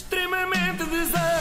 extremamente desagradável.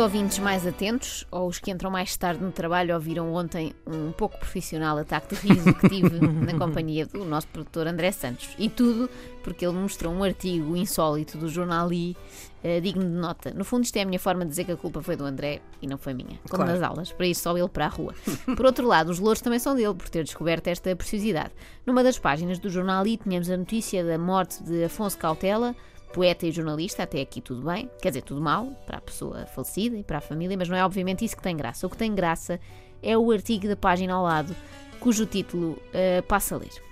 Ouvintes mais atentos, ou os que entram mais tarde no trabalho, ouviram ontem um pouco profissional ataque de riso que tive na companhia do nosso produtor André Santos. E tudo porque ele mostrou um artigo insólito do jornal I, eh, digno de nota. No fundo, isto é a minha forma de dizer que a culpa foi do André e não foi minha. Como Claro. nas aulas, para isso só ele para a rua. Por outro lado, os louros também são dele, por ter descoberto esta preciosidade. Numa das páginas do jornal I, tínhamos a notícia da morte de Afonso Cautela, poeta e jornalista, até aqui tudo bem, quer dizer, tudo mal para a pessoa falecida e para a família, mas não é obviamente isso que tem graça. O que tem graça é o artigo da página ao lado, cujo título eh, passa a ler.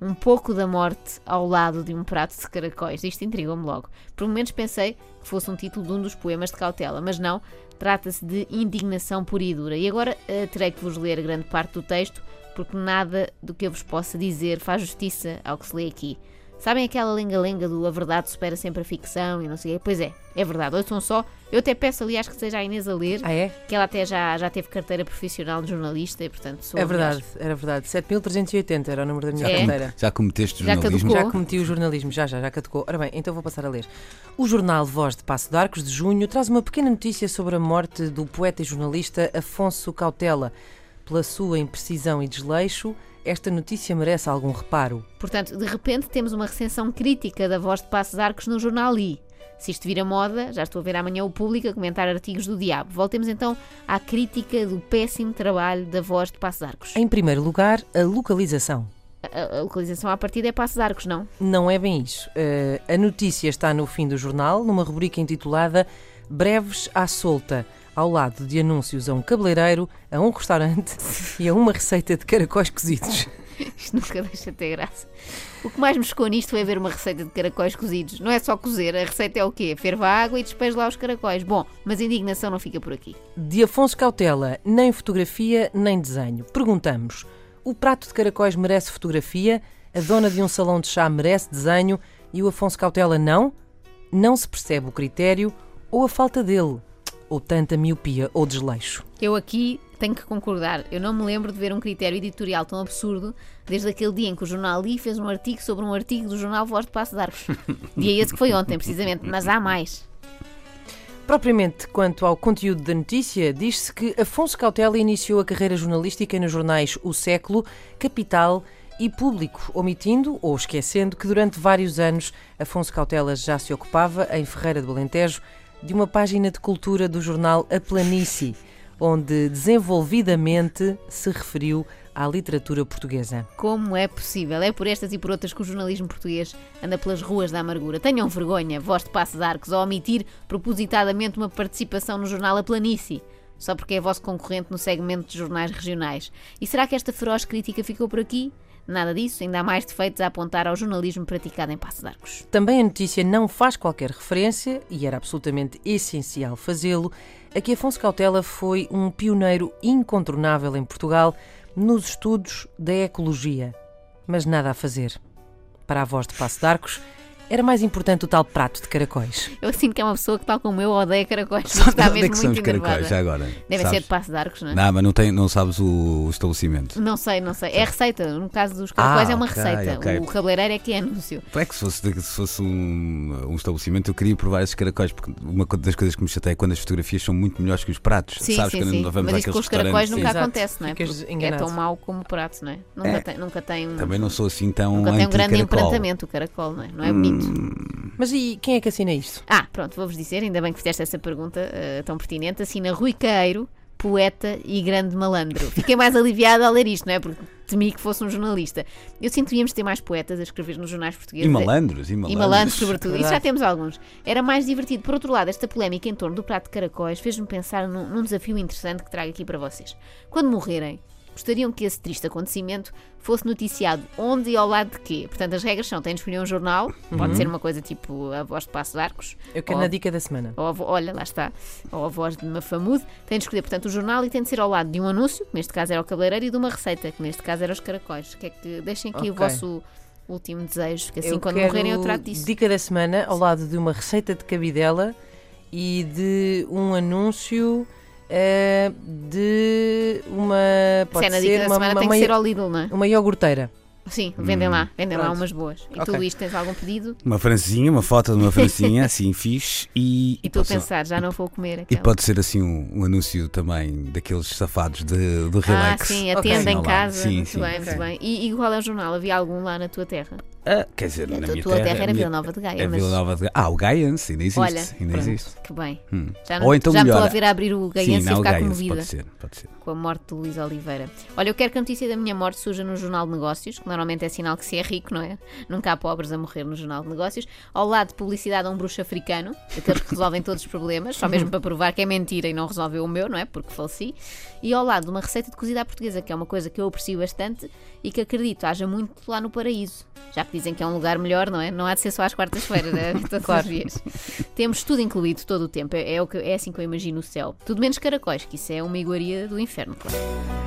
Um pouco da morte ao lado de um prato de caracóis. Isto intrigou-me logo. Por momentos pensei que fosse um título de um dos poemas de Cautela, mas não, trata-se de indignação pura e dura. E agora eh, terei que vos ler grande parte do texto, porque nada do que eu vos possa dizer faz justiça ao que se lê aqui. Sabem aquela lenga-lenga do a verdade supera sempre a ficção e não sei o quê? Pois é, é verdade. Ouçam só. Eu até peço, aliás, que seja a Inês a ler, Ah, é? que ela até já, já teve carteira profissional de jornalista e, portanto, sou É verdade, era verdade. 7380 era o número da minha É? carteira. Já cometeste Já jornalismo? caducou. Já cometi o jornalismo, já, já, já caducou. Ora bem, então vou passar a ler. O jornal Voz de Passo de Arcos, de junho, traz uma pequena notícia sobre a morte do poeta e jornalista Afonso Cautela. Pela sua imprecisão e desleixo, esta notícia merece algum reparo. Portanto, de repente temos uma recensão crítica da voz de Passos Arcos no jornal I. Se isto vira moda, já estou a ver amanhã o público a comentar artigos do diabo. Voltemos então à crítica do péssimo trabalho da voz de Passos Arcos. Em primeiro lugar, a localização. A, a localização à partida é Passos Arcos, não? Não é bem isso. Eh, a notícia está no fim do jornal, numa rubrica intitulada Breves à Solta, ao lado de anúncios a um cabeleireiro, a um restaurante e a uma receita de caracóis cozidos. Isto nunca deixa de ter graça. O que mais me chocou nisto foi ver uma receita de caracóis cozidos. Não é só cozer, a receita é o quê? Ferva a água e despeje lá os caracóis. Bom, mas a indignação não fica por aqui. De Afonso Cautela, nem fotografia nem desenho. Perguntamos: o prato de caracóis merece fotografia? A dona de um salão de chá merece desenho e o Afonso Cautela não? Não se percebe o critério ou a falta dele, ou tanta miopia ou desleixo. Eu aqui tenho que concordar. Eu não me lembro de ver um critério editorial tão absurdo desde aquele dia em que o jornal I fez um artigo sobre um artigo do jornal Voz de Passo de Arcos. Dia esse que foi ontem, precisamente, mas há mais. Propriamente quanto ao conteúdo da notícia, diz-se que Afonso Cautela iniciou a carreira jornalística nos jornais O Século, Capital e Público, omitindo ou esquecendo que durante vários anos Afonso Cautela já se ocupava, em Ferreira do Alentejo, de uma página de cultura do jornal A Planície, onde desenvolvidamente se referiu à literatura portuguesa. Como é possível? É por estas e por outras que o jornalismo português anda pelas ruas da amargura. Tenham vergonha, voz de Passos Arcos, ao omitir propositadamente uma participação no jornal A Planície. Só porque é vosso concorrente no segmento de jornais regionais. E será que esta feroz crítica ficou por aqui? Nada disso, ainda há mais defeitos a apontar ao jornalismo praticado em Passos de Arcos. Também a notícia não faz qualquer referência, e era absolutamente essencial fazê-lo, a que Afonso Cautela foi um pioneiro incontornável em Portugal nos estudos da ecologia. Mas nada a fazer. Para a voz de Passo de Arcos, era mais importante o tal prato de caracóis. Eu sinto que é uma pessoa que, tal como eu, odeia caracóis. Sabe Está onde é mesmo que são os muito caracóis já agora? Deve Sabes? ser de Passo de Arcos, não é? Não, mas não, tem, não sabes o, estabelecimento. Não sei, não sei. É receita. No caso dos caracóis Ah, é uma ok, receita. ok. O cabeleireiro é que é anúncio. É que se fosse, se fosse um, um estabelecimento, eu queria provar esses caracóis, porque uma das coisas que me chateia é quando as fotografias são muito melhores que os pratos. Sim, Sabes sim, sim. vamos Mas isto com os caracóis nunca Exato. acontece, não é? Porque é tão mau como o prato, não é? Nunca, É. tem, nunca tem um, Também não sou assim tão nunca tem um grande emprentamento o caracol, não é? Não é bonito. Mas e quem é que assina isto? Ah, pronto, vou-vos dizer, ainda bem que fizeste essa pergunta eh, tão pertinente. Assina Rui Queiro, poeta e grande malandro. Fiquei mais aliviada ao ler isto, não é? Porque temi que fosse um jornalista. Eu sinto que devíamos ter mais poetas a escrever nos jornais portugueses. E malandros, e malandros. E malandros, sobretudo. Isso já temos alguns. Era mais divertido. Por outro lado, esta polémica em torno do prato de caracóis fez-me pensar num, num desafio interessante que trago aqui para vocês. Quando morrerem, gostariam que esse triste acontecimento fosse noticiado onde e ao lado de quê? Portanto, as regras são: tem de escolher um jornal, pode ser uma coisa tipo a voz de Passo de Arcos. Eu quero na dica da semana. ou a olha, lá está, ou a voz de Mafamude, tem de escolher, portanto, o jornal e tem de ser ao lado de um anúncio, que neste caso era o cabeleireiro, e de uma receita, que neste caso era os caracóis. Que é que deixem aqui o Ok. vosso último desejo, que assim eu quando morrerem eu trato disso. Dica da semana ao lado de uma receita de cabidela e de um anúncio eh, de uma. Pode Cena ser uma, semana uma, tem uma, que ser ao Lidl, não é? uma iogurteira. Sim, vendem lá, vendem lá Pronto. umas boas. E tu, Ok. Luís, tens algum pedido? Uma francesinha, uma foto de uma francesinha, assim, fixe. E, E tu a pensar, já não vou comer E aquela. pode ser assim um, um anúncio também daqueles safados de, de Ah, relax. sim, a Ok. tenda Sim, em ao lado. casa. Sim, muito sim. bem, muito Ok. bem. E, e qual é o jornal? Havia algum lá na tua terra? Ah, quer dizer, na a minha tua terra era a minha- Vila Nova de Gaia, É mas- Vila Nova de Gaia. Ah, o Gaians, ainda existe. Olha, ainda pronto. existe. Que bem. Hum. Já, não, Ou então já me estou a ver a abrir o Sim, Gaiense e não, o ficar Gaians, comovida pode ser, pode ser. com a morte de Luís Oliveira. Olha, eu quero que a notícia da minha morte surja no Jornal de Negócios, que normalmente é sinal que se é rico, não é? Nunca há pobres a morrer no Jornal de Negócios. Ao lado de publicidade a um bruxo africano, daqueles que resolvem todos os problemas, só mesmo para provar que é mentira e não resolveu o meu, não é? Porque faleci. E ao lado de uma receita de cozida à portuguesa, que é uma coisa que eu aprecio bastante e que acredito haja muito lá no paraíso. Já que dizem que é um lugar melhor, não é? Não há de ser só às quartas-feiras, é todos Claro. os dias. Temos tudo incluído todo o tempo, é, é o que, é assim que eu imagino o céu. Tudo menos caracóis, que isso é uma iguaria do inferno, claro.